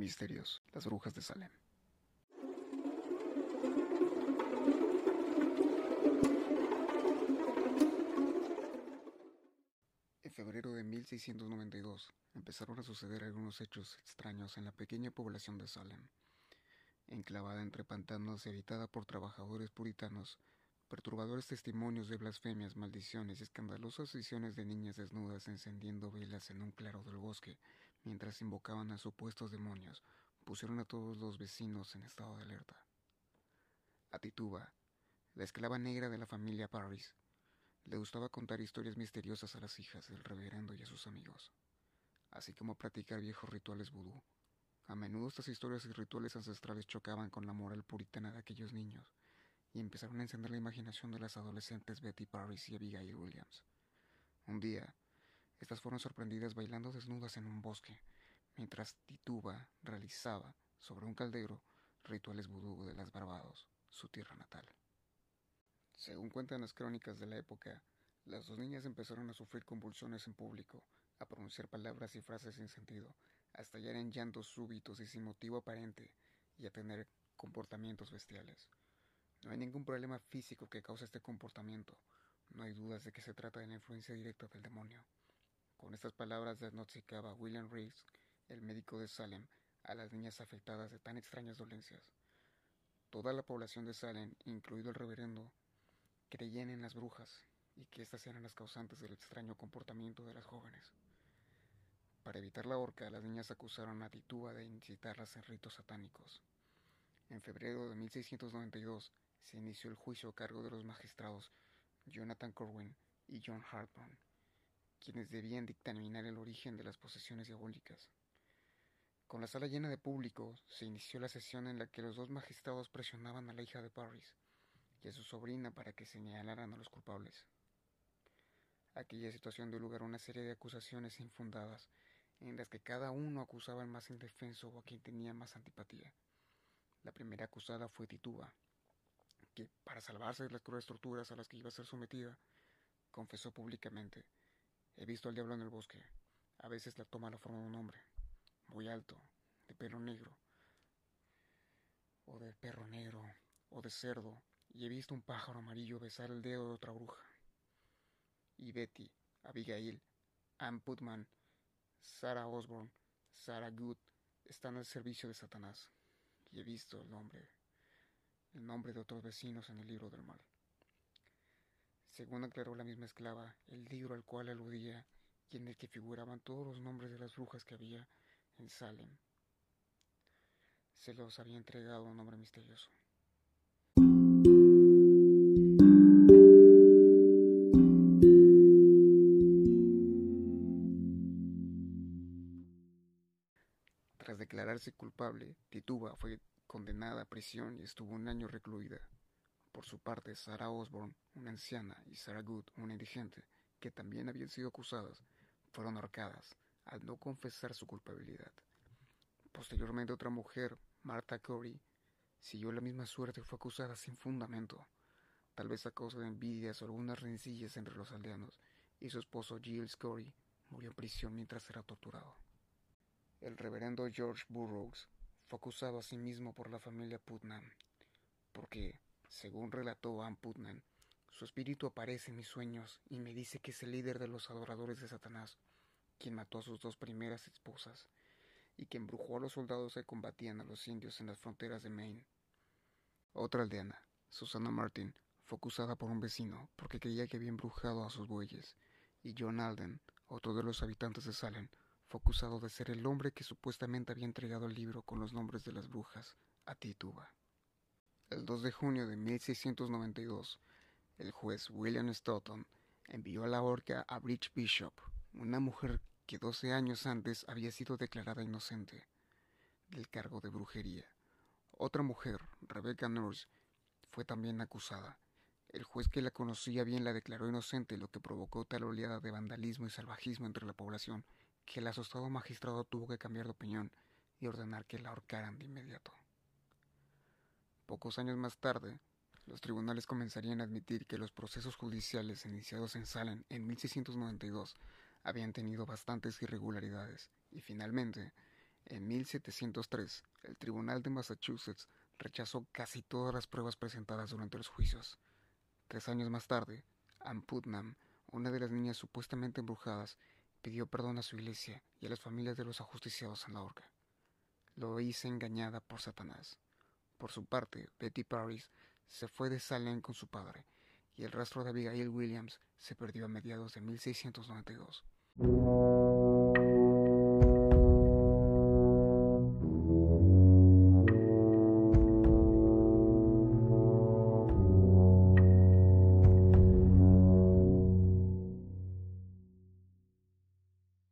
misterios, las brujas de Salem. En febrero de 1692 empezaron a suceder algunos hechos extraños en la pequeña población de Salem. Enclavada entre pantanos y habitada por trabajadores puritanos, perturbadores testimonios de blasfemias, maldiciones y escandalosas visiones de niñas desnudas encendiendo velas en un claro del bosque mientras invocaban a supuestos demonios, pusieron a todos los vecinos en estado de alerta. A Tituba, la esclava negra de la familia Paris, le gustaba contar historias misteriosas a las hijas del reverendo y a sus amigos, así como practicar viejos rituales vudú. A menudo estas historias y rituales ancestrales chocaban con la moral puritana de aquellos niños y empezaron a encender la imaginación de las adolescentes Betty Paris y Abigail Williams. Un día, estas fueron sorprendidas bailando desnudas en un bosque, mientras Tituba realizaba, sobre un caldero, rituales vudú de las Barbados, su tierra natal. Según cuentan las crónicas de la época, las dos niñas empezaron a sufrir convulsiones en público, a pronunciar palabras y frases sin sentido, a estallar en llantos súbitos y sin motivo aparente, y a tener comportamientos bestiales. No hay ningún problema físico que cause este comportamiento, no hay dudas de que se trata de la influencia directa del demonio. Con estas palabras diagnosticaba William Reeves, el médico de Salem, a las niñas afectadas de tan extrañas dolencias. Toda la población de Salem, incluido el reverendo, creían en las brujas y que éstas eran las causantes del extraño comportamiento de las jóvenes. Para evitar la horca, las niñas acusaron a Tituba de incitarlas en ritos satánicos. En febrero de 1692 se inició el juicio a cargo de los magistrados Jonathan Corwin y John Hartburn quienes debían dictaminar el origen de las posesiones diabólicas. Con la sala llena de público, se inició la sesión en la que los dos magistrados presionaban a la hija de Paris y a su sobrina para que señalaran a los culpables. Aquella situación dio lugar a una serie de acusaciones infundadas, en las que cada uno acusaba al más indefenso o a quien tenía más antipatía. La primera acusada fue Tituba, que, para salvarse de las crueles torturas a las que iba a ser sometida, confesó públicamente He visto al diablo en el bosque. A veces la toma la forma de un hombre, muy alto, de pelo negro, o de perro negro, o de cerdo, y he visto un pájaro amarillo besar el dedo de otra bruja. Y Betty, Abigail, Ann Putman, Sarah Osborne, Sarah Good están al servicio de Satanás, y he visto el nombre, el nombre de otros vecinos en el libro del mal. Según aclaró la misma esclava, el libro al cual aludía y en el que figuraban todos los nombres de las brujas que había en Salem, se los había entregado un hombre misterioso. Tras declararse culpable, Tituba fue condenada a prisión y estuvo un año recluida. Por su parte, Sarah Osborne, una anciana, y Sarah Good, una indigente, que también habían sido acusadas, fueron ahorcadas al no confesar su culpabilidad. Posteriormente otra mujer, Martha Corey, siguió la misma suerte y fue acusada sin fundamento, tal vez a causa de envidias o algunas rencillas entre los aldeanos, y su esposo Giles Corey murió en prisión mientras era torturado. El reverendo George Burroughs fue acusado a sí mismo por la familia Putnam, porque según relató Ann Putnam, su espíritu aparece en mis sueños y me dice que es el líder de los adoradores de Satanás, quien mató a sus dos primeras esposas y que embrujó a los soldados que combatían a los indios en las fronteras de Maine. Otra aldeana, Susana Martin, fue acusada por un vecino porque creía que había embrujado a sus bueyes, y John Alden, otro de los habitantes de Salem, fue acusado de ser el hombre que supuestamente había entregado el libro con los nombres de las brujas a Tituba. El 2 de junio de 1692, el juez William Stoughton envió a la horca a Bridge Bishop, una mujer que 12 años antes había sido declarada inocente del cargo de brujería. Otra mujer, Rebecca Nurse, fue también acusada. El juez que la conocía bien la declaró inocente, lo que provocó tal oleada de vandalismo y salvajismo entre la población que el asustado magistrado tuvo que cambiar de opinión y ordenar que la ahorcaran de inmediato. Pocos años más tarde, los tribunales comenzarían a admitir que los procesos judiciales iniciados en Salem en 1692 habían tenido bastantes irregularidades y finalmente, En 1703, el Tribunal de Massachusetts rechazó casi todas las pruebas presentadas durante los juicios. Tres años más tarde, Ann Putnam, una de las niñas supuestamente embrujadas, pidió perdón a su iglesia y a las familias de los ajusticiados en la horca. Lo hice engañada por Satanás. Por su parte, Betty Paris se fue de Salem con su padre, y el rastro de Abigail Williams se perdió a mediados de 1692.